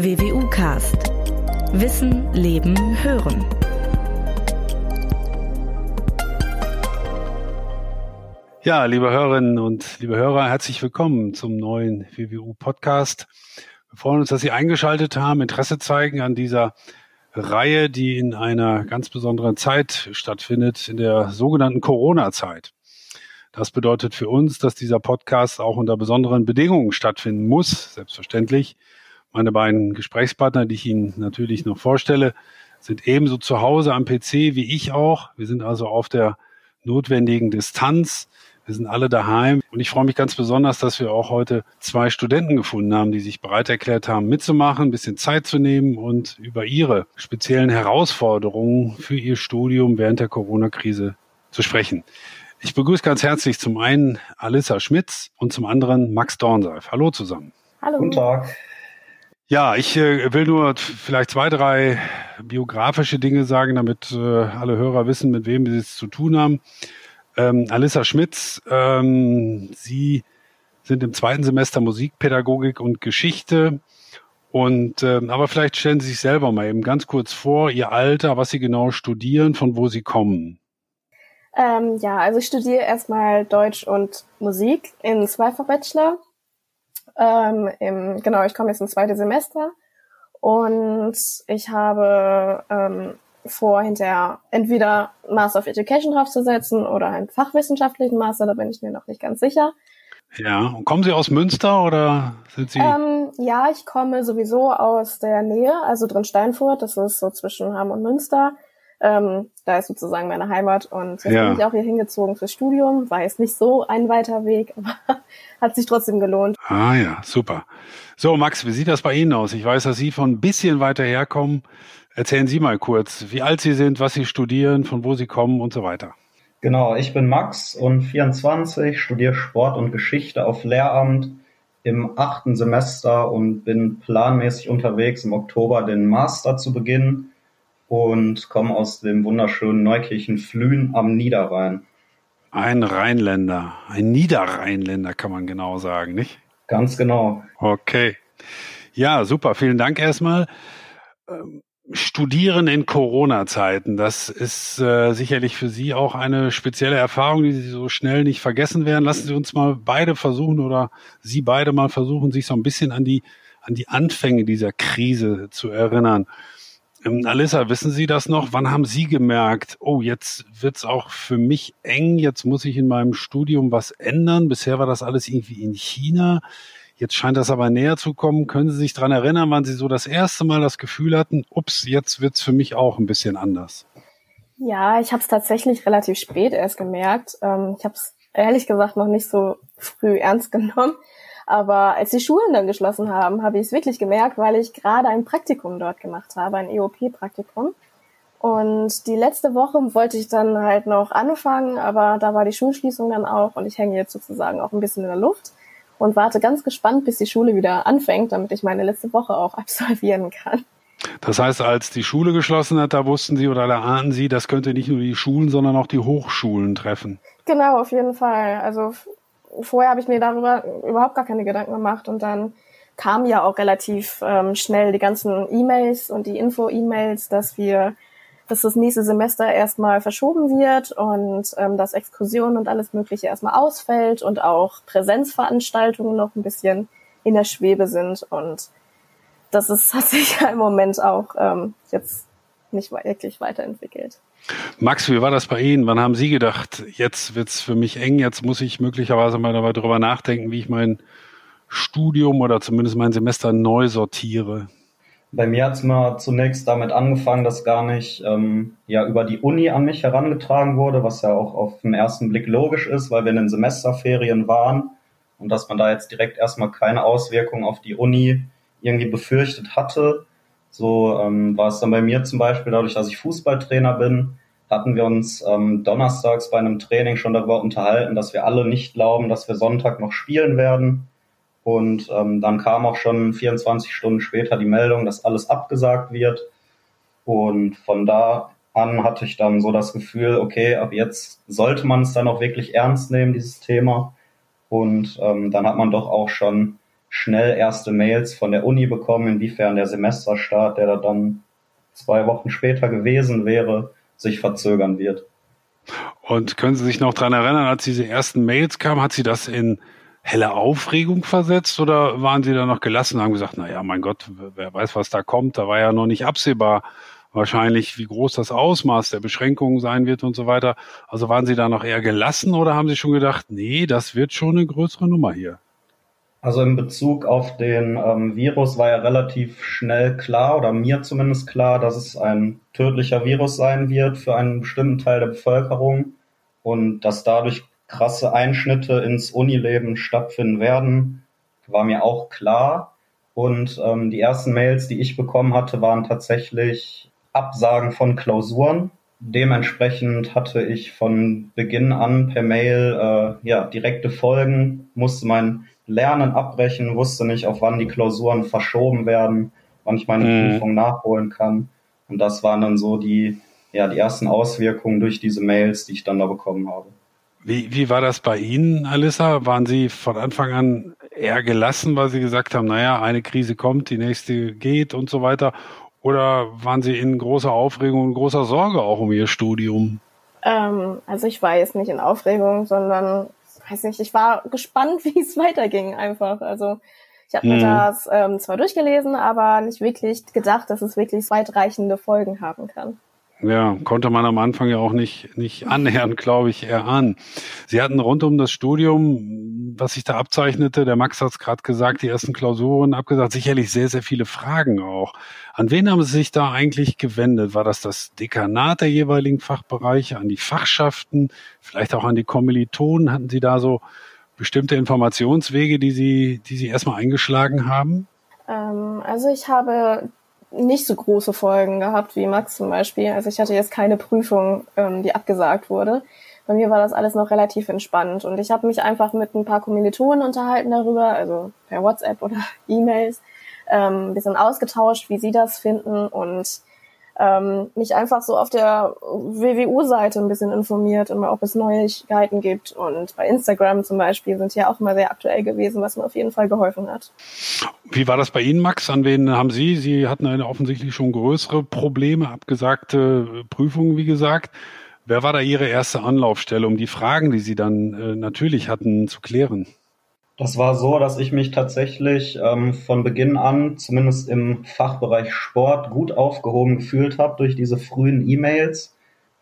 WWU Cast. Wissen, Leben, Hören. Ja, liebe Hörerinnen und liebe Hörer, herzlich willkommen zum neuen WWU Podcast. Wir freuen uns, dass Sie eingeschaltet haben, Interesse zeigen an dieser Reihe, die in einer ganz besonderen Zeit stattfindet, in der sogenannten Corona-Zeit. Das bedeutet für uns, dass dieser Podcast auch unter besonderen Bedingungen stattfinden muss, selbstverständlich. Meine beiden Gesprächspartner, die ich Ihnen natürlich noch vorstelle, sind ebenso zu Hause am PC wie ich auch. Wir sind also auf der notwendigen Distanz. Wir sind alle daheim und ich freue mich ganz besonders, dass wir auch heute zwei Studenten gefunden haben, die sich bereit erklärt haben, mitzumachen, ein bisschen Zeit zu nehmen und über ihre speziellen Herausforderungen für ihr Studium während der Corona-Krise zu sprechen. Ich begrüße ganz herzlich zum einen Alissa Schmitz und zum anderen Max Dornseif. Hallo zusammen. Hallo. Guten Tag. Ja, ich äh, will nur vielleicht zwei, drei biografische Dinge sagen, damit äh, alle Hörer wissen, mit wem sie es zu tun haben. Ähm, Alissa Schmitz, ähm, Sie sind im zweiten Semester Musikpädagogik und Geschichte. Und äh, aber vielleicht stellen Sie sich selber mal eben ganz kurz vor, Ihr Alter, was Sie genau studieren, von wo Sie kommen. Ähm, ja, also ich studiere erstmal Deutsch und Musik in Zweifach Bachelor ähm, im, genau, ich komme jetzt ins zweite Semester und ich habe ähm, vor, hinterher entweder Master of Education draufzusetzen oder einen fachwissenschaftlichen Master, da bin ich mir noch nicht ganz sicher. Ja, und kommen Sie aus Münster oder sind Sie? Ähm, ja, ich komme sowieso aus der Nähe, also drin Steinfurt, das ist so zwischen Hamm und Münster. Ähm, da ist sozusagen meine Heimat und jetzt ja. bin ich auch hier hingezogen fürs Studium. War jetzt nicht so ein weiter Weg, aber hat sich trotzdem gelohnt. Ah ja, super. So, Max, wie sieht das bei Ihnen aus? Ich weiß, dass Sie von ein bisschen weiter herkommen. Erzählen Sie mal kurz, wie alt Sie sind, was Sie studieren, von wo Sie kommen und so weiter. Genau, ich bin Max und 24, studiere Sport und Geschichte auf Lehramt im achten Semester und bin planmäßig unterwegs, im Oktober den Master zu beginnen und komme aus dem wunderschönen Neukirchen Flühen am Niederrhein. Ein Rheinländer, ein Niederrheinländer kann man genau sagen, nicht? Ganz genau. Okay. Ja, super. Vielen Dank erstmal. Ähm, Studieren in Corona-Zeiten, das ist äh, sicherlich für Sie auch eine spezielle Erfahrung, die Sie so schnell nicht vergessen werden. Lassen Sie uns mal beide versuchen oder Sie beide mal versuchen, sich so ein bisschen an die an die Anfänge dieser Krise zu erinnern. Ähm, Alissa, wissen Sie das noch? Wann haben Sie gemerkt, oh, jetzt wird's auch für mich eng, jetzt muss ich in meinem Studium was ändern? Bisher war das alles irgendwie in China. Jetzt scheint das aber näher zu kommen. Können Sie sich dran erinnern, wann Sie so das erste Mal das Gefühl hatten, ups, jetzt wird's für mich auch ein bisschen anders? Ja, ich habe es tatsächlich relativ spät erst gemerkt. Ähm, ich habe es ehrlich gesagt noch nicht so früh ernst genommen. Aber als die Schulen dann geschlossen haben, habe ich es wirklich gemerkt, weil ich gerade ein Praktikum dort gemacht habe, ein EOP-Praktikum. Und die letzte Woche wollte ich dann halt noch anfangen, aber da war die Schulschließung dann auch und ich hänge jetzt sozusagen auch ein bisschen in der Luft und warte ganz gespannt, bis die Schule wieder anfängt, damit ich meine letzte Woche auch absolvieren kann. Das heißt, als die Schule geschlossen hat, da wussten Sie oder da ahnten Sie, das könnte nicht nur die Schulen, sondern auch die Hochschulen treffen. Genau, auf jeden Fall. Also vorher habe ich mir darüber überhaupt gar keine Gedanken gemacht und dann kamen ja auch relativ ähm, schnell die ganzen E-Mails und die Info-E-Mails, dass wir, dass das nächste Semester erstmal verschoben wird und ähm, dass Exkursionen und alles Mögliche erstmal ausfällt und auch Präsenzveranstaltungen noch ein bisschen in der Schwebe sind und das ist, hat sich ja im Moment auch ähm, jetzt nicht wirklich weiterentwickelt. Max, wie war das bei Ihnen? Wann haben Sie gedacht, jetzt wird's für mich eng, jetzt muss ich möglicherweise mal darüber nachdenken, wie ich mein Studium oder zumindest mein Semester neu sortiere? Bei mir hat es mal zunächst damit angefangen, dass gar nicht ähm, ja über die Uni an mich herangetragen wurde, was ja auch auf den ersten Blick logisch ist, weil wir in den Semesterferien waren und dass man da jetzt direkt erstmal keine Auswirkungen auf die Uni irgendwie befürchtet hatte. So ähm, war es dann bei mir zum Beispiel, dadurch, dass ich Fußballtrainer bin, hatten wir uns ähm, donnerstags bei einem Training schon darüber unterhalten, dass wir alle nicht glauben, dass wir Sonntag noch spielen werden. Und ähm, dann kam auch schon 24 Stunden später die Meldung, dass alles abgesagt wird. Und von da an hatte ich dann so das Gefühl, okay, ab jetzt sollte man es dann auch wirklich ernst nehmen, dieses Thema. Und ähm, dann hat man doch auch schon schnell erste Mails von der Uni bekommen, inwiefern der Semesterstart, der da dann zwei Wochen später gewesen wäre, sich verzögern wird. Und können Sie sich noch dran erinnern, als diese ersten Mails kamen, hat Sie das in helle Aufregung versetzt oder waren Sie da noch gelassen und haben gesagt, na ja, mein Gott, wer weiß, was da kommt, da war ja noch nicht absehbar wahrscheinlich, wie groß das Ausmaß der Beschränkungen sein wird und so weiter. Also waren Sie da noch eher gelassen oder haben Sie schon gedacht, nee, das wird schon eine größere Nummer hier? Also in Bezug auf den ähm, Virus war ja relativ schnell klar, oder mir zumindest klar, dass es ein tödlicher Virus sein wird für einen bestimmten Teil der Bevölkerung und dass dadurch krasse Einschnitte ins Unileben stattfinden werden, war mir auch klar. Und ähm, die ersten Mails, die ich bekommen hatte, waren tatsächlich Absagen von Klausuren. Dementsprechend hatte ich von Beginn an per Mail äh, ja, direkte Folgen, musste mein Lernen abbrechen, wusste nicht, auf wann die Klausuren verschoben werden, wann ich meine mhm. Prüfung nachholen kann. Und das waren dann so die, ja, die ersten Auswirkungen durch diese Mails, die ich dann da bekommen habe. Wie, wie war das bei Ihnen, Alissa? Waren Sie von Anfang an eher gelassen, weil Sie gesagt haben, naja, eine Krise kommt, die nächste geht und so weiter? Oder waren Sie in großer Aufregung und großer Sorge auch um Ihr Studium? Ähm, also ich war jetzt nicht in Aufregung, sondern weiß nicht, ich war gespannt, wie es weiterging einfach. Also ich habe mir hm. das ähm, zwar durchgelesen, aber nicht wirklich gedacht, dass es wirklich weitreichende Folgen haben kann. Ja, konnte man am Anfang ja auch nicht, nicht annähernd, glaube ich, erahnen. Sie hatten rund um das Studium, was sich da abzeichnete, der Max hat es gerade gesagt, die ersten Klausuren abgesagt, sicherlich sehr, sehr viele Fragen auch. An wen haben Sie sich da eigentlich gewendet? War das das Dekanat der jeweiligen Fachbereiche, an die Fachschaften, vielleicht auch an die Kommilitonen? Hatten Sie da so bestimmte Informationswege, die Sie, die Sie erstmal eingeschlagen haben? Ähm, also ich habe nicht so große Folgen gehabt wie Max zum Beispiel. Also ich hatte jetzt keine Prüfung, ähm, die abgesagt wurde. Bei mir war das alles noch relativ entspannt und ich habe mich einfach mit ein paar Kommilitonen unterhalten darüber, also per WhatsApp oder E-Mails, ähm, bisschen ausgetauscht, wie sie das finden und ähm, mich einfach so auf der WWU-Seite ein bisschen informiert und ob es Neuigkeiten gibt. Und bei Instagram zum Beispiel sind ja auch immer sehr aktuell gewesen, was mir auf jeden Fall geholfen hat. Wie war das bei Ihnen, Max? An wen haben Sie? Sie hatten eine offensichtlich schon größere Probleme, abgesagte Prüfungen, wie gesagt. Wer war da Ihre erste Anlaufstelle, um die Fragen, die Sie dann äh, natürlich hatten, zu klären? Das war so, dass ich mich tatsächlich ähm, von Beginn an, zumindest im Fachbereich Sport, gut aufgehoben gefühlt habe durch diese frühen E-Mails.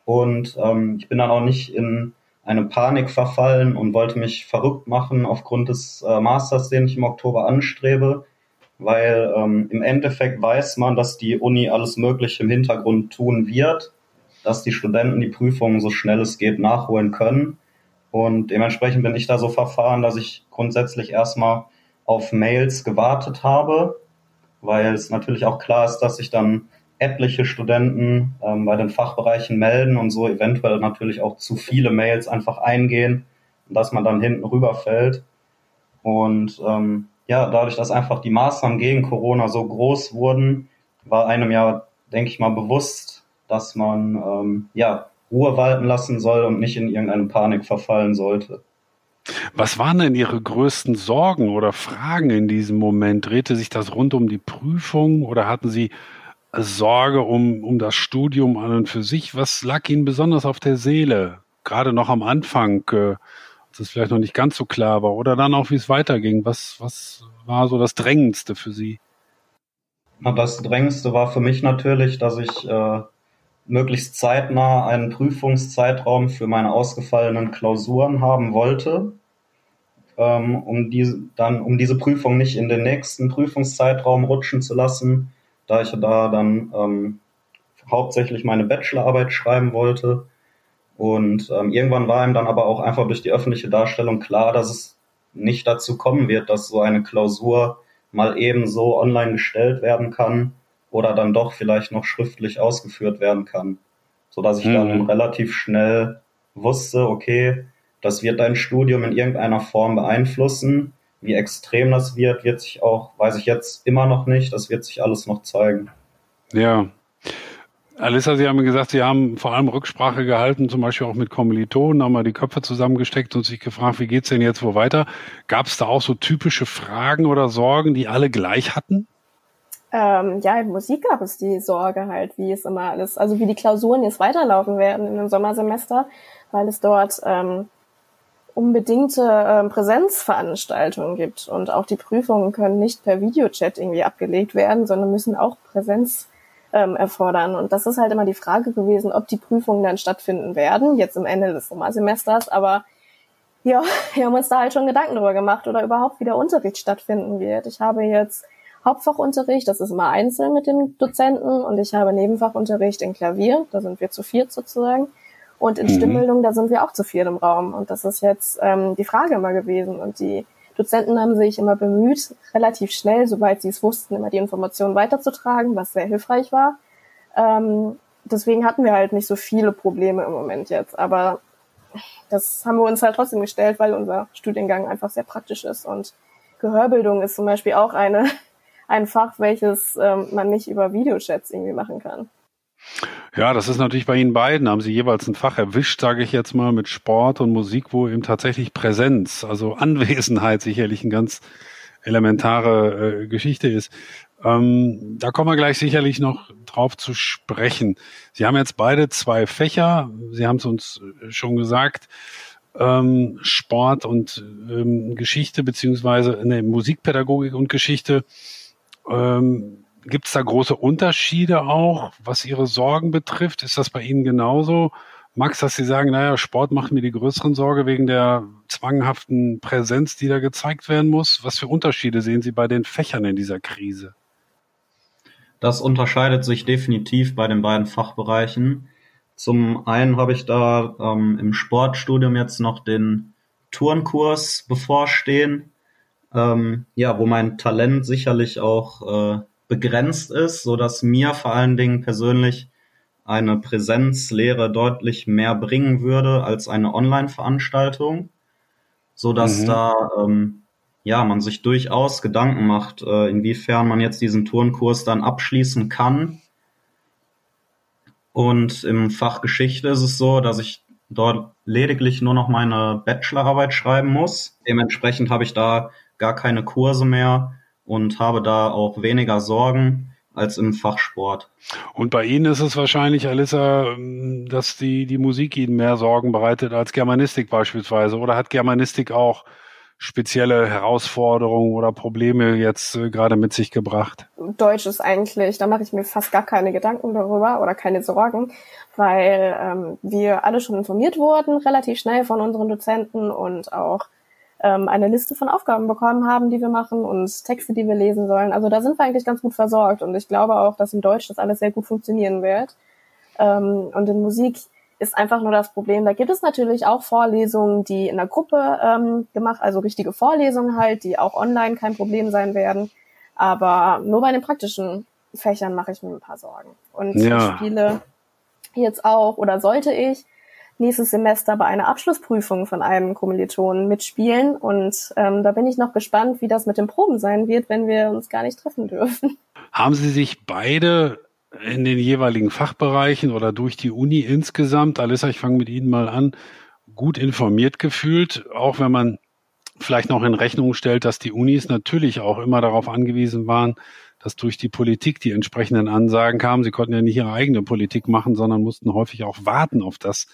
Und ähm, ich bin dann auch nicht in eine Panik verfallen und wollte mich verrückt machen aufgrund des äh, Masters, den ich im Oktober anstrebe, weil ähm, im Endeffekt weiß man, dass die Uni alles Mögliche im Hintergrund tun wird, dass die Studenten die Prüfungen so schnell es geht nachholen können. Und dementsprechend bin ich da so verfahren, dass ich grundsätzlich erstmal auf Mails gewartet habe, weil es natürlich auch klar ist, dass sich dann etliche Studenten ähm, bei den Fachbereichen melden und so eventuell natürlich auch zu viele Mails einfach eingehen und dass man dann hinten rüberfällt. Und ähm, ja, dadurch, dass einfach die Maßnahmen gegen Corona so groß wurden, war einem ja, denke ich mal, bewusst, dass man ähm, ja Ruhe walten lassen soll und nicht in irgendeine Panik verfallen sollte. Was waren denn Ihre größten Sorgen oder Fragen in diesem Moment? Drehte sich das rund um die Prüfung oder hatten Sie Sorge um, um das Studium an und für sich? Was lag Ihnen besonders auf der Seele? Gerade noch am Anfang, äh, als es vielleicht noch nicht ganz so klar war oder dann auch, wie es weiterging? Was, was war so das Drängendste für Sie? Das Drängendste war für mich natürlich, dass ich äh, möglichst zeitnah einen Prüfungszeitraum für meine ausgefallenen Klausuren haben wollte, ähm, um diese dann um diese Prüfung nicht in den nächsten Prüfungszeitraum rutschen zu lassen, da ich da dann ähm, hauptsächlich meine Bachelorarbeit schreiben wollte. Und ähm, irgendwann war ihm dann aber auch einfach durch die öffentliche Darstellung klar, dass es nicht dazu kommen wird, dass so eine Klausur mal eben so online gestellt werden kann oder dann doch vielleicht noch schriftlich ausgeführt werden kann. So dass ich mhm. dann relativ schnell wusste, okay, das wird dein Studium in irgendeiner Form beeinflussen. Wie extrem das wird, wird sich auch, weiß ich jetzt immer noch nicht, das wird sich alles noch zeigen. Ja. Alissa, Sie haben gesagt, Sie haben vor allem Rücksprache gehalten, zum Beispiel auch mit Kommilitonen, haben mal die Köpfe zusammengesteckt und sich gefragt, wie geht's denn jetzt wo weiter? Gab es da auch so typische Fragen oder Sorgen, die alle gleich hatten? Ähm, ja, in Musik gab es die Sorge halt, wie es immer alles, also wie die Klausuren jetzt weiterlaufen werden in dem Sommersemester, weil es dort ähm, unbedingte ähm, Präsenzveranstaltungen gibt und auch die Prüfungen können nicht per Videochat irgendwie abgelegt werden, sondern müssen auch Präsenz ähm, erfordern. Und das ist halt immer die Frage gewesen, ob die Prüfungen dann stattfinden werden, jetzt am Ende des Sommersemesters, aber ja, wir haben uns da halt schon Gedanken drüber gemacht oder überhaupt wie der Unterricht stattfinden wird. Ich habe jetzt Hauptfachunterricht, das ist immer einzeln mit den Dozenten und ich habe Nebenfachunterricht in Klavier, da sind wir zu viert sozusagen. Und in mhm. Stimmbildung, da sind wir auch zu viert im Raum. Und das ist jetzt ähm, die Frage immer gewesen. Und die Dozenten haben sich immer bemüht, relativ schnell, sobald sie es wussten, immer die Informationen weiterzutragen, was sehr hilfreich war. Ähm, deswegen hatten wir halt nicht so viele Probleme im Moment jetzt. Aber das haben wir uns halt trotzdem gestellt, weil unser Studiengang einfach sehr praktisch ist. Und Gehörbildung ist zum Beispiel auch eine ein Fach, welches ähm, man nicht über Videochats irgendwie machen kann. Ja, das ist natürlich bei Ihnen beiden. Haben Sie jeweils ein Fach erwischt, sage ich jetzt mal, mit Sport und Musik, wo eben tatsächlich Präsenz, also Anwesenheit sicherlich eine ganz elementare äh, Geschichte ist. Ähm, da kommen wir gleich sicherlich noch drauf zu sprechen. Sie haben jetzt beide zwei Fächer. Sie haben es uns schon gesagt. Ähm, Sport und ähm, Geschichte beziehungsweise ne, Musikpädagogik und Geschichte ähm, Gibt es da große Unterschiede auch, was Ihre Sorgen betrifft? Ist das bei Ihnen genauso? Max, dass Sie sagen, naja, Sport macht mir die größeren Sorge wegen der zwanghaften Präsenz, die da gezeigt werden muss. Was für Unterschiede sehen Sie bei den Fächern in dieser Krise? Das unterscheidet sich definitiv bei den beiden Fachbereichen. Zum einen habe ich da ähm, im Sportstudium jetzt noch den Turnkurs bevorstehen ähm, ja, wo mein Talent sicherlich auch äh, begrenzt ist, so dass mir vor allen Dingen persönlich eine Präsenzlehre deutlich mehr bringen würde als eine Online-Veranstaltung, so dass mhm. da ähm, ja man sich durchaus Gedanken macht, äh, inwiefern man jetzt diesen Turnkurs dann abschließen kann. Und im Fach Geschichte ist es so, dass ich dort lediglich nur noch meine Bachelorarbeit schreiben muss. Dementsprechend habe ich da gar keine Kurse mehr und habe da auch weniger Sorgen als im Fachsport. Und bei Ihnen ist es wahrscheinlich, Alissa, dass die, die Musik Ihnen mehr Sorgen bereitet als Germanistik beispielsweise. Oder hat Germanistik auch spezielle Herausforderungen oder Probleme jetzt äh, gerade mit sich gebracht? Deutsch ist eigentlich, da mache ich mir fast gar keine Gedanken darüber oder keine Sorgen, weil ähm, wir alle schon informiert wurden, relativ schnell von unseren Dozenten und auch ähm, eine Liste von Aufgaben bekommen haben, die wir machen und Texte, die wir lesen sollen. Also da sind wir eigentlich ganz gut versorgt und ich glaube auch, dass in Deutsch das alles sehr gut funktionieren wird. Ähm, und in Musik ist einfach nur das Problem, da gibt es natürlich auch Vorlesungen, die in der Gruppe ähm, gemacht, also richtige Vorlesungen halt, die auch online kein Problem sein werden. Aber nur bei den praktischen Fächern mache ich mir ein paar Sorgen. Und ja. ich spiele jetzt auch oder sollte ich nächstes Semester bei einer Abschlussprüfung von einem Kommilitonen mitspielen. Und ähm, da bin ich noch gespannt, wie das mit den Proben sein wird, wenn wir uns gar nicht treffen dürfen. Haben Sie sich beide in den jeweiligen Fachbereichen oder durch die Uni insgesamt, Alissa, ich fange mit Ihnen mal an, gut informiert gefühlt, auch wenn man vielleicht noch in Rechnung stellt, dass die Unis natürlich auch immer darauf angewiesen waren, dass durch die Politik die entsprechenden Ansagen kamen. Sie konnten ja nicht ihre eigene Politik machen, sondern mussten häufig auch warten auf das,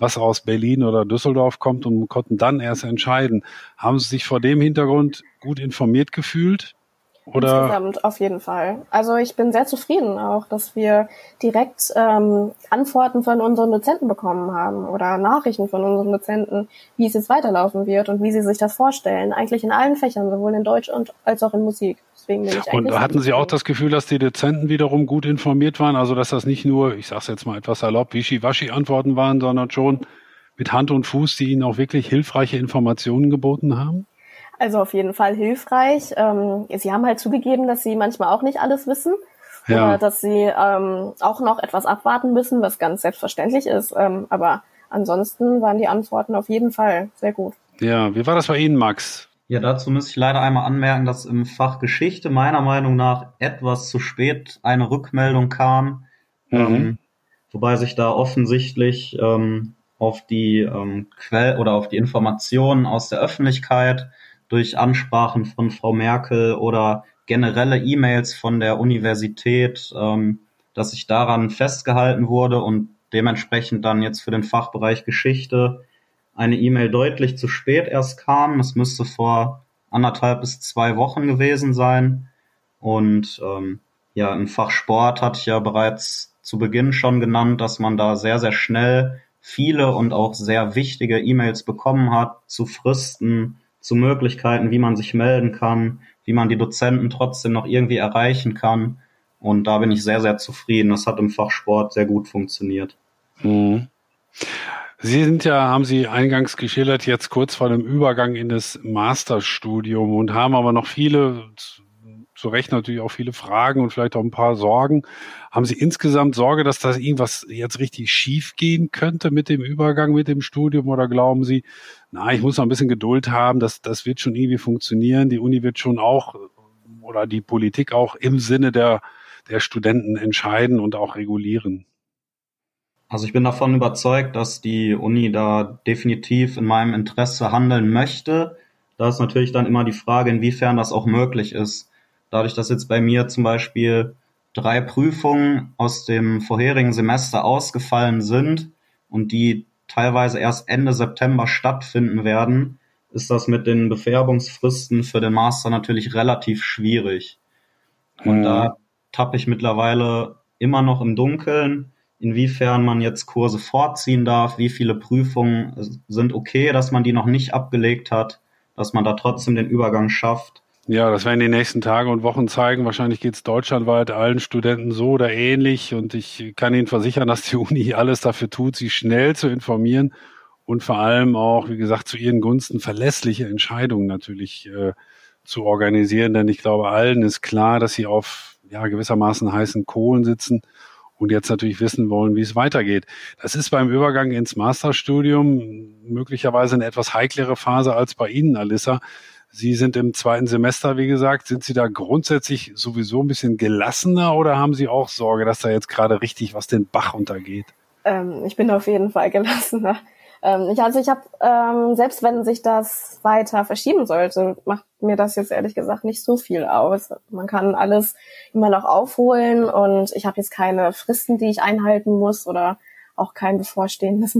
was aus Berlin oder Düsseldorf kommt und konnten dann erst entscheiden. Haben Sie sich vor dem Hintergrund gut informiert gefühlt? Oder? Insgesamt auf jeden Fall. Also ich bin sehr zufrieden auch, dass wir direkt ähm, Antworten von unseren Dozenten bekommen haben oder Nachrichten von unseren Dozenten, wie es jetzt weiterlaufen wird und wie sie sich das vorstellen. Eigentlich in allen Fächern, sowohl in Deutsch und als auch in Musik. Deswegen bin ich Und hatten Sie auch das Gefühl, dass die Dozenten wiederum gut informiert waren? Also dass das nicht nur, ich sage es jetzt mal etwas salopp, Wischi-Waschi-Antworten waren, sondern schon mit Hand und Fuß, die Ihnen auch wirklich hilfreiche Informationen geboten haben? Also auf jeden Fall hilfreich. Ähm, sie haben halt zugegeben, dass sie manchmal auch nicht alles wissen. Ja. Oder dass sie ähm, auch noch etwas abwarten müssen, was ganz selbstverständlich ist. Ähm, aber ansonsten waren die Antworten auf jeden Fall sehr gut. Ja, wie war das bei Ihnen, Max? Ja, dazu muss ich leider einmal anmerken, dass im Fach Geschichte meiner Meinung nach etwas zu spät eine Rückmeldung kam. Mhm. Ähm, wobei sich da offensichtlich ähm, auf die ähm, Quell oder auf die Informationen aus der Öffentlichkeit durch Ansprachen von Frau Merkel oder generelle E-Mails von der Universität, ähm, dass sich daran festgehalten wurde und dementsprechend dann jetzt für den Fachbereich Geschichte eine E-Mail deutlich zu spät erst kam. Es müsste vor anderthalb bis zwei Wochen gewesen sein. Und ähm, ja, im Fach Sport hatte ich ja bereits zu Beginn schon genannt, dass man da sehr, sehr schnell viele und auch sehr wichtige E-Mails bekommen hat zu Fristen, zu Möglichkeiten, wie man sich melden kann, wie man die Dozenten trotzdem noch irgendwie erreichen kann. Und da bin ich sehr, sehr zufrieden. Das hat im Fach Sport sehr gut funktioniert. Mhm. Sie sind ja, haben Sie eingangs geschildert, jetzt kurz vor dem Übergang in das Masterstudium und haben aber noch viele, zu Recht natürlich auch viele Fragen und vielleicht auch ein paar Sorgen. Haben Sie insgesamt Sorge, dass das irgendwas jetzt richtig schief gehen könnte mit dem Übergang, mit dem Studium? Oder glauben Sie, na, ich muss noch ein bisschen Geduld haben, das, das wird schon irgendwie funktionieren. Die Uni wird schon auch oder die Politik auch im Sinne der, der Studenten entscheiden und auch regulieren. Also ich bin davon überzeugt, dass die Uni da definitiv in meinem Interesse handeln möchte. Da ist natürlich dann immer die Frage, inwiefern das auch möglich ist. Dadurch, dass jetzt bei mir zum Beispiel drei Prüfungen aus dem vorherigen Semester ausgefallen sind und die teilweise erst Ende September stattfinden werden, ist das mit den Befärbungsfristen für den Master natürlich relativ schwierig. Und mhm. da tappe ich mittlerweile immer noch im Dunkeln inwiefern man jetzt Kurse vorziehen darf, wie viele Prüfungen sind okay, dass man die noch nicht abgelegt hat, dass man da trotzdem den Übergang schafft. Ja, das werden die nächsten Tage und Wochen zeigen. Wahrscheinlich geht es deutschlandweit allen Studenten so oder ähnlich. Und ich kann Ihnen versichern, dass die Uni alles dafür tut, sie schnell zu informieren und vor allem auch, wie gesagt, zu ihren Gunsten verlässliche Entscheidungen natürlich äh, zu organisieren. Denn ich glaube, allen ist klar, dass sie auf ja, gewissermaßen heißen Kohlen sitzen und jetzt natürlich wissen wollen, wie es weitergeht. Das ist beim Übergang ins Masterstudium möglicherweise eine etwas heiklere Phase als bei Ihnen, Alissa. Sie sind im zweiten Semester, wie gesagt. Sind Sie da grundsätzlich sowieso ein bisschen gelassener oder haben Sie auch Sorge, dass da jetzt gerade richtig was den Bach untergeht? Ähm, ich bin auf jeden Fall gelassener. Ähm, ich, also ich habe, ähm, selbst wenn sich das weiter verschieben sollte, macht mir das jetzt ehrlich gesagt nicht so viel aus. Man kann alles immer noch aufholen und ich habe jetzt keine Fristen, die ich einhalten muss oder auch kein bevorstehendes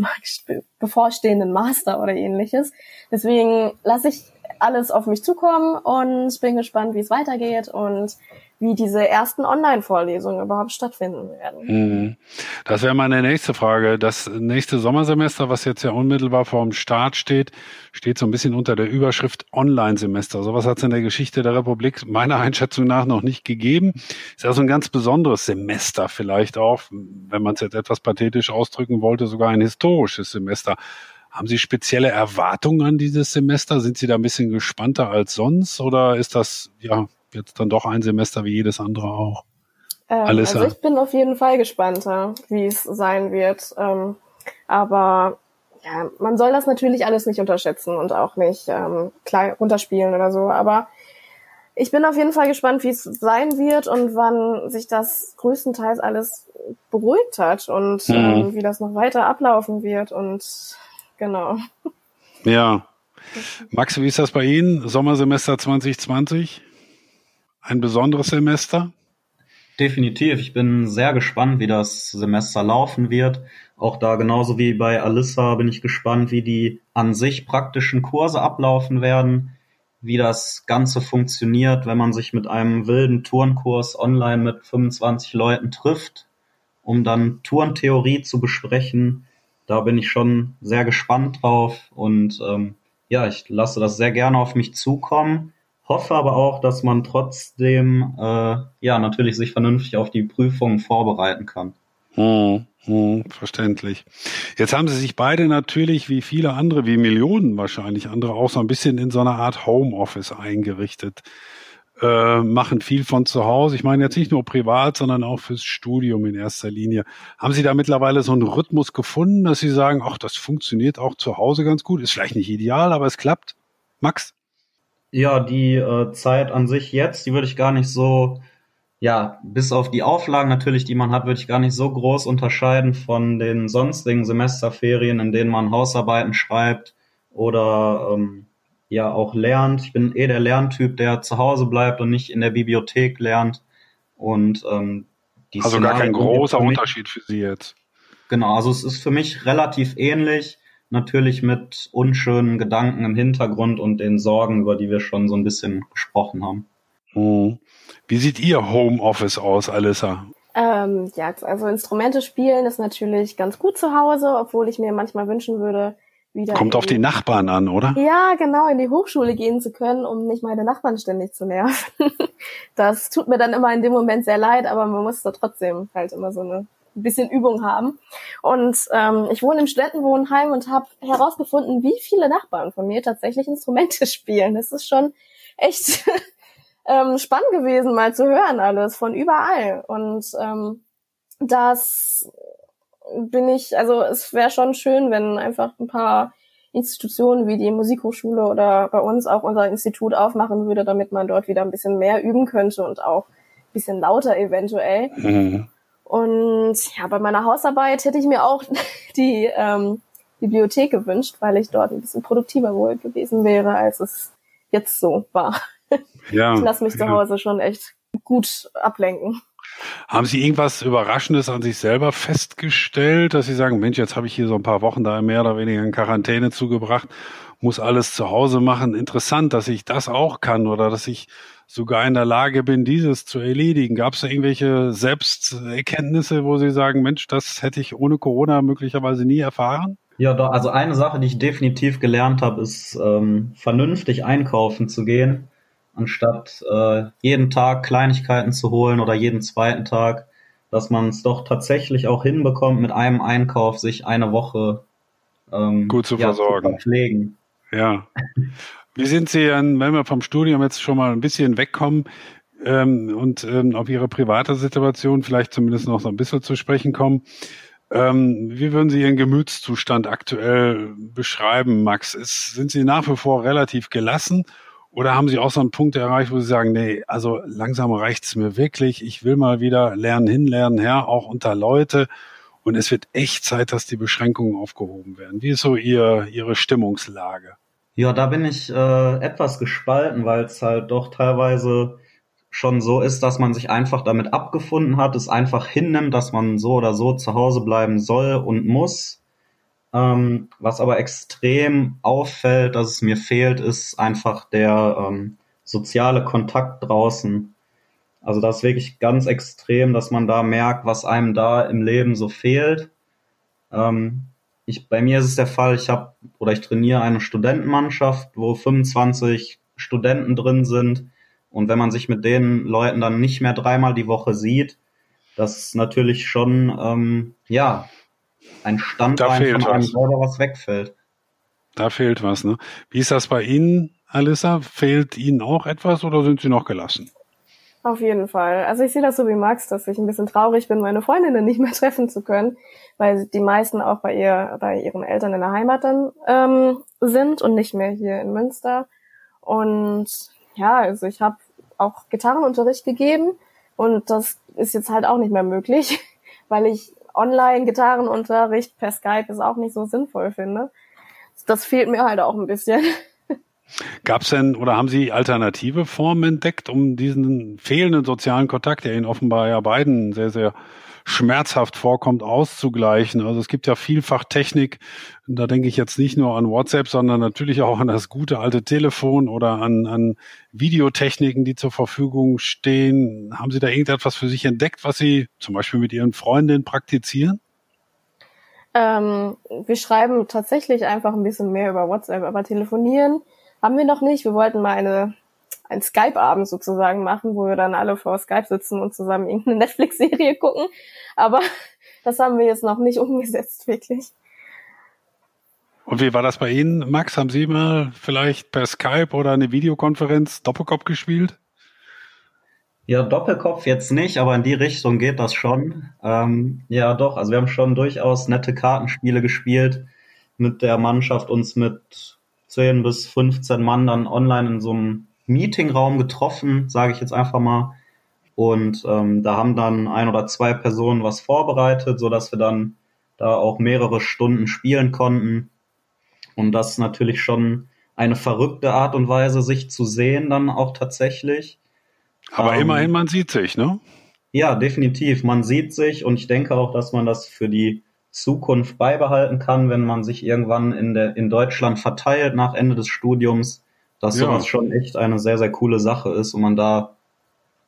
bevorstehenden Master oder ähnliches. Deswegen lasse ich alles auf mich zukommen und bin gespannt, wie es weitergeht und wie diese ersten Online-Vorlesungen überhaupt stattfinden werden. Mhm. Das wäre meine nächste Frage. Das nächste Sommersemester, was jetzt ja unmittelbar vor dem Start steht, steht so ein bisschen unter der Überschrift Online-Semester. Sowas hat es in der Geschichte der Republik meiner Einschätzung nach noch nicht gegeben. Ist also ein ganz besonderes Semester vielleicht auch, wenn man es jetzt etwas pathetisch ausdrücken wollte, sogar ein historisches Semester. Haben Sie spezielle Erwartungen an dieses Semester? Sind Sie da ein bisschen gespannter als sonst oder ist das ja jetzt dann doch ein Semester wie jedes andere auch. Ähm, also ich bin auf jeden Fall gespannter, wie es sein wird. Ähm, aber ja, man soll das natürlich alles nicht unterschätzen und auch nicht ähm, klein runterspielen oder so. Aber ich bin auf jeden Fall gespannt, wie es sein wird und wann sich das größtenteils alles beruhigt hat und mhm. ähm, wie das noch weiter ablaufen wird und genau. Ja. Max, wie ist das bei Ihnen? Sommersemester 2020? ein besonderes Semester? Definitiv. Ich bin sehr gespannt, wie das Semester laufen wird. Auch da genauso wie bei Alissa bin ich gespannt, wie die an sich praktischen Kurse ablaufen werden, wie das Ganze funktioniert, wenn man sich mit einem wilden Turnkurs online mit 25 Leuten trifft, um dann Turntheorie zu besprechen. Da bin ich schon sehr gespannt drauf und ähm, ja, ich lasse das sehr gerne auf mich zukommen hoffe aber auch, dass man trotzdem äh, ja natürlich sich vernünftig auf die Prüfungen vorbereiten kann. Hm, hm, verständlich. Jetzt haben Sie sich beide natürlich, wie viele andere, wie Millionen wahrscheinlich andere, auch so ein bisschen in so einer Art Homeoffice eingerichtet. Äh, machen viel von zu Hause. Ich meine jetzt nicht nur privat, sondern auch fürs Studium in erster Linie. Haben Sie da mittlerweile so einen Rhythmus gefunden, dass Sie sagen, ach, das funktioniert auch zu Hause ganz gut? Ist vielleicht nicht ideal, aber es klappt? Max? Ja, die äh, Zeit an sich jetzt, die würde ich gar nicht so ja, bis auf die Auflagen natürlich, die man hat, würde ich gar nicht so groß unterscheiden von den sonstigen Semesterferien, in denen man Hausarbeiten schreibt oder ähm, ja auch lernt. Ich bin eh der Lerntyp, der zu Hause bleibt und nicht in der Bibliothek lernt. Und ähm, die also Szenarien gar kein großer mich, Unterschied für Sie jetzt. Genau, also es ist für mich relativ ähnlich, natürlich mit unschönen Gedanken im Hintergrund und den Sorgen, über die wir schon so ein bisschen gesprochen haben. Mhm. Wie sieht Ihr Homeoffice aus, Alissa? Ähm, ja, also Instrumente spielen ist natürlich ganz gut zu Hause, obwohl ich mir manchmal wünschen würde, wieder. Kommt auf die Nachbarn an, oder? Ja, genau, in die Hochschule gehen zu können, um nicht meine Nachbarn ständig zu nerven. das tut mir dann immer in dem Moment sehr leid, aber man muss da trotzdem halt immer so eine ein bisschen Übung haben. Und ähm, ich wohne im Studentenwohnheim und habe herausgefunden, wie viele Nachbarn von mir tatsächlich Instrumente spielen. Das ist schon echt ähm, spannend gewesen, mal zu hören alles von überall. Und ähm, das bin ich, also es wäre schon schön, wenn einfach ein paar Institutionen wie die Musikhochschule oder bei uns auch unser Institut aufmachen würde, damit man dort wieder ein bisschen mehr üben könnte und auch ein bisschen lauter eventuell. Mhm. Und ja, bei meiner Hausarbeit hätte ich mir auch die ähm, Bibliothek gewünscht, weil ich dort ein bisschen produktiver wohl gewesen wäre, als es jetzt so war. Ja, ich lasse mich ja. zu Hause schon echt gut ablenken. Haben Sie irgendwas Überraschendes an sich selber festgestellt, dass Sie sagen, Mensch, jetzt habe ich hier so ein paar Wochen da mehr oder weniger in Quarantäne zugebracht, muss alles zu Hause machen. Interessant, dass ich das auch kann oder dass ich sogar in der Lage bin, dieses zu erledigen. Gab es irgendwelche Selbsterkenntnisse, wo Sie sagen, Mensch, das hätte ich ohne Corona möglicherweise nie erfahren? Ja, also eine Sache, die ich definitiv gelernt habe, ist ähm, vernünftig einkaufen zu gehen, anstatt äh, jeden Tag Kleinigkeiten zu holen oder jeden zweiten Tag, dass man es doch tatsächlich auch hinbekommt, mit einem Einkauf sich eine Woche ähm, gut zu ja, versorgen. Zu verpflegen. Ja. Wie sind Sie wenn wir vom Studium jetzt schon mal ein bisschen wegkommen ähm, und ähm, auf Ihre private Situation vielleicht zumindest noch so ein bisschen zu sprechen kommen? Ähm, wie würden Sie Ihren Gemütszustand aktuell beschreiben, Max? Ist, sind Sie nach wie vor relativ gelassen oder haben Sie auch so einen Punkt erreicht, wo Sie sagen, nee, also langsam reicht's mir wirklich. Ich will mal wieder lernen hin, lernen her, auch unter Leute. Und es wird echt Zeit, dass die Beschränkungen aufgehoben werden. Wie ist so Ihr, Ihre Stimmungslage? Ja, da bin ich äh, etwas gespalten, weil es halt doch teilweise schon so ist, dass man sich einfach damit abgefunden hat, es einfach hinnimmt, dass man so oder so zu Hause bleiben soll und muss. Ähm, was aber extrem auffällt, dass es mir fehlt, ist einfach der ähm, soziale Kontakt draußen. Also das ist wirklich ganz extrem, dass man da merkt, was einem da im Leben so fehlt. Ähm, ich, bei mir ist es der Fall, ich habe oder ich trainiere eine Studentenmannschaft, wo 25 Studenten drin sind. Und wenn man sich mit den Leuten dann nicht mehr dreimal die Woche sieht, das ist natürlich schon, ähm, ja, ein Standbein von einem selber, was wegfällt. Da fehlt was, ne? Wie ist das bei Ihnen, Alissa? Fehlt Ihnen auch etwas oder sind Sie noch gelassen? Auf jeden Fall. Also ich sehe das so wie Max, dass ich ein bisschen traurig bin, meine Freundinnen nicht mehr treffen zu können, weil die meisten auch bei ihr, bei ihren Eltern in der Heimat dann ähm, sind und nicht mehr hier in Münster. Und ja, also ich habe auch Gitarrenunterricht gegeben und das ist jetzt halt auch nicht mehr möglich, weil ich Online-Gitarrenunterricht per Skype ist auch nicht so sinnvoll finde. Das fehlt mir halt auch ein bisschen. Gab es denn oder haben Sie alternative Formen entdeckt, um diesen fehlenden sozialen Kontakt, der Ihnen offenbar ja beiden sehr, sehr schmerzhaft vorkommt, auszugleichen. Also es gibt ja vielfach Technik, da denke ich jetzt nicht nur an WhatsApp, sondern natürlich auch an das gute alte Telefon oder an, an Videotechniken, die zur Verfügung stehen. Haben Sie da irgendetwas für sich entdeckt, was Sie zum Beispiel mit Ihren Freundinnen praktizieren? Ähm, wir schreiben tatsächlich einfach ein bisschen mehr über WhatsApp, aber telefonieren haben wir noch nicht. Wir wollten mal eine ein Skype-Abend sozusagen machen, wo wir dann alle vor Skype sitzen und zusammen irgendeine Netflix-Serie gucken. Aber das haben wir jetzt noch nicht umgesetzt, wirklich. Und wie war das bei Ihnen, Max? Haben Sie mal vielleicht per Skype oder eine Videokonferenz Doppelkopf gespielt? Ja, Doppelkopf jetzt nicht, aber in die Richtung geht das schon. Ähm, ja, doch. Also wir haben schon durchaus nette Kartenspiele gespielt mit der Mannschaft, uns mit 10 bis 15 Mann dann online in so einem Meetingraum getroffen, sage ich jetzt einfach mal. Und ähm, da haben dann ein oder zwei Personen was vorbereitet, so dass wir dann da auch mehrere Stunden spielen konnten. Und das ist natürlich schon eine verrückte Art und Weise, sich zu sehen, dann auch tatsächlich. Aber ähm, immerhin, man sieht sich, ne? Ja, definitiv. Man sieht sich und ich denke auch, dass man das für die Zukunft beibehalten kann, wenn man sich irgendwann in, der, in Deutschland verteilt nach Ende des Studiums, dass ja. sowas schon echt eine sehr, sehr coole Sache ist und man da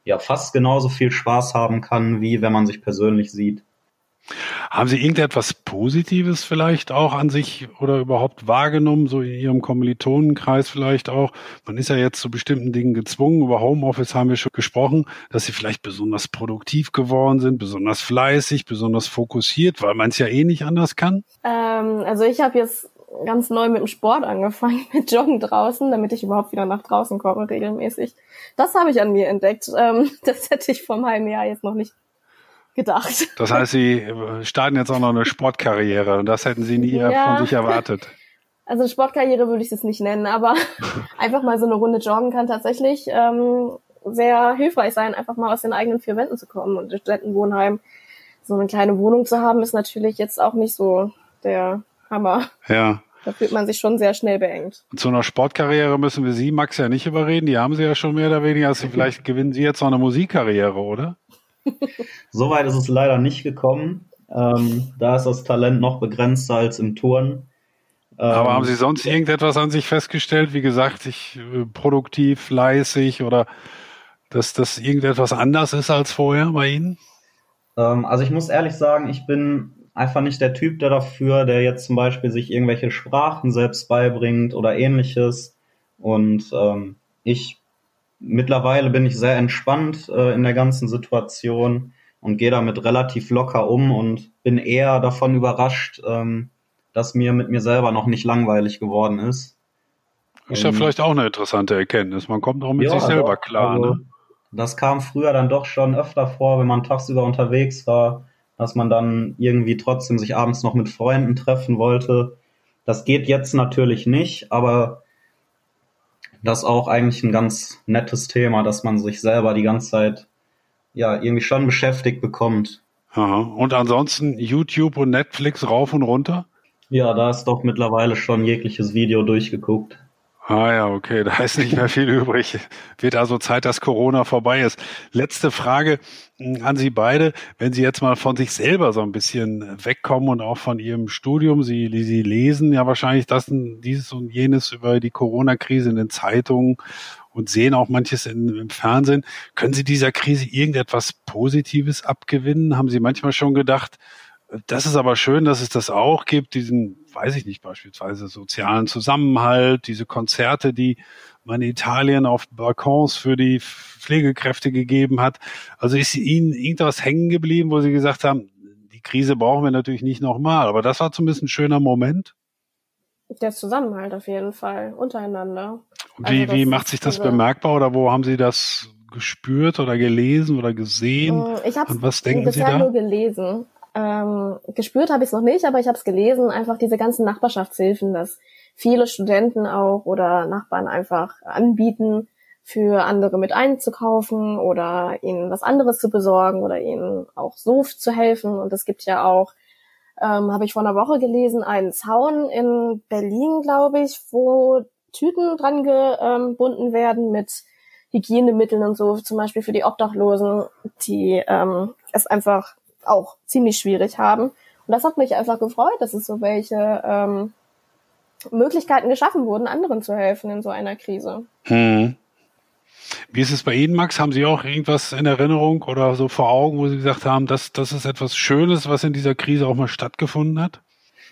ja fast genauso viel Spaß haben kann, wie wenn man sich persönlich sieht. Haben Sie irgendetwas Positives vielleicht auch an sich oder überhaupt wahrgenommen, so in Ihrem Kommilitonenkreis vielleicht auch? Man ist ja jetzt zu bestimmten Dingen gezwungen. Über Homeoffice haben wir schon gesprochen, dass Sie vielleicht besonders produktiv geworden sind, besonders fleißig, besonders fokussiert, weil man es ja eh nicht anders kann. Ähm, also ich habe jetzt ganz neu mit dem Sport angefangen, mit Joggen draußen, damit ich überhaupt wieder nach draußen komme regelmäßig. Das habe ich an mir entdeckt. Ähm, das hätte ich vor einem halben Jahr jetzt noch nicht gedacht. Das heißt, Sie äh, starten jetzt auch noch eine Sportkarriere und das hätten Sie nie ja. von sich erwartet. Also Sportkarriere würde ich es nicht nennen, aber einfach mal so eine Runde joggen kann tatsächlich ähm, sehr hilfreich sein, einfach mal aus den eigenen vier Wänden zu kommen. Und Städtenwohnheim, so eine kleine Wohnung zu haben, ist natürlich jetzt auch nicht so der Hammer. Ja. Da fühlt man sich schon sehr schnell beengt. Und zu einer Sportkarriere müssen wir Sie, Max, ja nicht überreden. Die haben Sie ja schon mehr oder weniger. Also vielleicht gewinnen Sie jetzt noch eine Musikkarriere, oder? Soweit ist es leider nicht gekommen. Ähm, da ist das Talent noch begrenzter als im Turnen. Ähm, Aber haben Sie sonst irgendetwas an sich festgestellt? Wie gesagt, ich äh, produktiv, fleißig oder dass das irgendetwas anders ist als vorher bei Ihnen? Ähm, also ich muss ehrlich sagen, ich bin einfach nicht der Typ, der dafür, der jetzt zum Beispiel sich irgendwelche Sprachen selbst beibringt oder ähnliches. Und ähm, ich mittlerweile bin ich sehr entspannt äh, in der ganzen Situation und gehe damit relativ locker um und bin eher davon überrascht, ähm, dass mir mit mir selber noch nicht langweilig geworden ist. Ist ja ähm, vielleicht auch eine interessante Erkenntnis. Man kommt auch mit ja, sich selber doch, klar. Also, ne? Das kam früher dann doch schon öfter vor, wenn man tagsüber unterwegs war, dass man dann irgendwie trotzdem sich abends noch mit Freunden treffen wollte. Das geht jetzt natürlich nicht, aber das ist auch eigentlich ein ganz nettes Thema, dass man sich selber die ganze Zeit ja irgendwie schon beschäftigt bekommt. Aha. Und ansonsten YouTube und Netflix rauf und runter? Ja, da ist doch mittlerweile schon jegliches Video durchgeguckt. Ah ja, okay, da ist nicht mehr viel übrig. Wird also Zeit, dass Corona vorbei ist. Letzte Frage hm, an Sie beide. Wenn Sie jetzt mal von sich selber so ein bisschen wegkommen und auch von Ihrem Studium, Sie, Sie lesen ja wahrscheinlich das, dieses und jenes über die Corona-Krise in den Zeitungen und sehen auch manches in, im Fernsehen. Können Sie dieser Krise irgendetwas Positives abgewinnen? Haben Sie manchmal schon gedacht, das ist aber schön, dass es das auch gibt, diesen, weiß ich nicht, beispielsweise sozialen Zusammenhalt, diese Konzerte, die man in Italien auf Balkons für die Pflegekräfte gegeben hat. Also ist Ihnen irgendwas hängen geblieben, wo Sie gesagt haben, die Krise brauchen wir natürlich nicht nochmal, aber das war zumindest ein schöner Moment? Der Zusammenhalt auf jeden Fall, untereinander. Wie, also wie macht sich das bemerkbar oder wo haben Sie das gespürt oder gelesen oder gesehen? Ich habe es bisher nur gelesen. Ähm, gespürt habe ich es noch nicht, aber ich habe es gelesen, einfach diese ganzen Nachbarschaftshilfen, dass viele Studenten auch oder Nachbarn einfach anbieten, für andere mit einzukaufen oder ihnen was anderes zu besorgen oder ihnen auch so zu helfen. Und es gibt ja auch, ähm, habe ich vor einer Woche gelesen, einen Zaun in Berlin, glaube ich, wo Tüten dran gebunden werden mit Hygienemitteln und so, zum Beispiel für die Obdachlosen, die ähm, es einfach auch ziemlich schwierig haben. Und das hat mich einfach gefreut, dass es so welche ähm, Möglichkeiten geschaffen wurden, anderen zu helfen in so einer Krise. Hm. Wie ist es bei Ihnen, Max? Haben Sie auch irgendwas in Erinnerung oder so vor Augen, wo Sie gesagt haben, dass das ist etwas Schönes, was in dieser Krise auch mal stattgefunden hat?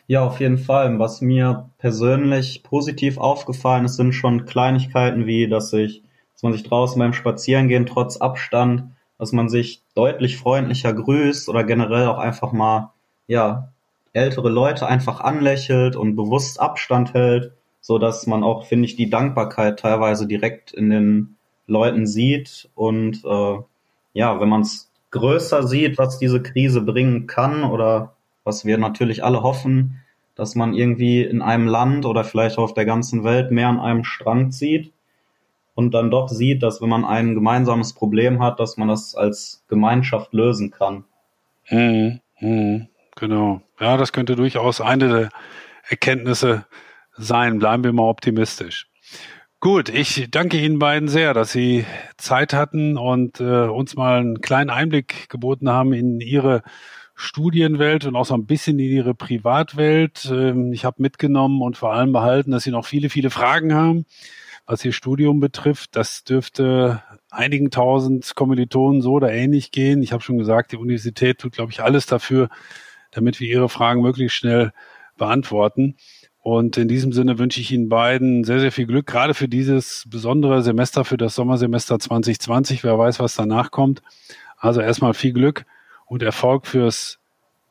Ja, auf jeden Fall. Was mir persönlich positiv aufgefallen ist, sind schon Kleinigkeiten wie, dass ich, dass man sich draußen beim Spazierengehen trotz Abstand dass man sich deutlich freundlicher grüßt oder generell auch einfach mal, ja, ältere Leute einfach anlächelt und bewusst Abstand hält, so dass man auch, finde ich, die Dankbarkeit teilweise direkt in den Leuten sieht und äh, ja, wenn man es größer sieht, was diese Krise bringen kann oder was wir natürlich alle hoffen, dass man irgendwie in einem Land oder vielleicht auf der ganzen Welt mehr an einem Strang zieht und dann doch sieht, dass wenn man ein gemeinsames Problem hat, dass man das als Gemeinschaft lösen kann. Mhm. Mhm. Genau. Ja, das könnte durchaus eine der Erkenntnisse sein. Bleiben wir mal optimistisch. Gut, ich danke Ihnen beiden sehr, dass Sie Zeit hatten und äh, uns mal einen kleinen Einblick geboten haben in Ihre Studienwelt und auch so ein bisschen in Ihre Privatwelt. Ähm, ich habe mitgenommen und vor allem behalten, dass Sie noch viele, viele Fragen haben, was Ihr Studium betrifft. Das dürfte einigen tausend Kommilitonen so oder ähnlich gehen. Ich habe schon gesagt, die Universität tut, glaube ich, alles dafür, damit wir Ihre Fragen möglichst schnell beantworten. Und in diesem Sinne wünsche ich Ihnen beiden sehr, sehr viel Glück, gerade für dieses besondere Semester, für das Sommersemester 2020. Wer weiß, was danach kommt. Also erstmal viel Glück und Erfolg fürs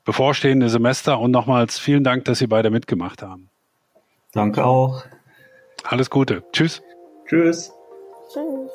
bevorstehende Semester und nochmals vielen Dank, dass Sie beide mitgemacht haben. Danke auch. Alles Gute. Tschüss. Tschüss. Tschüss.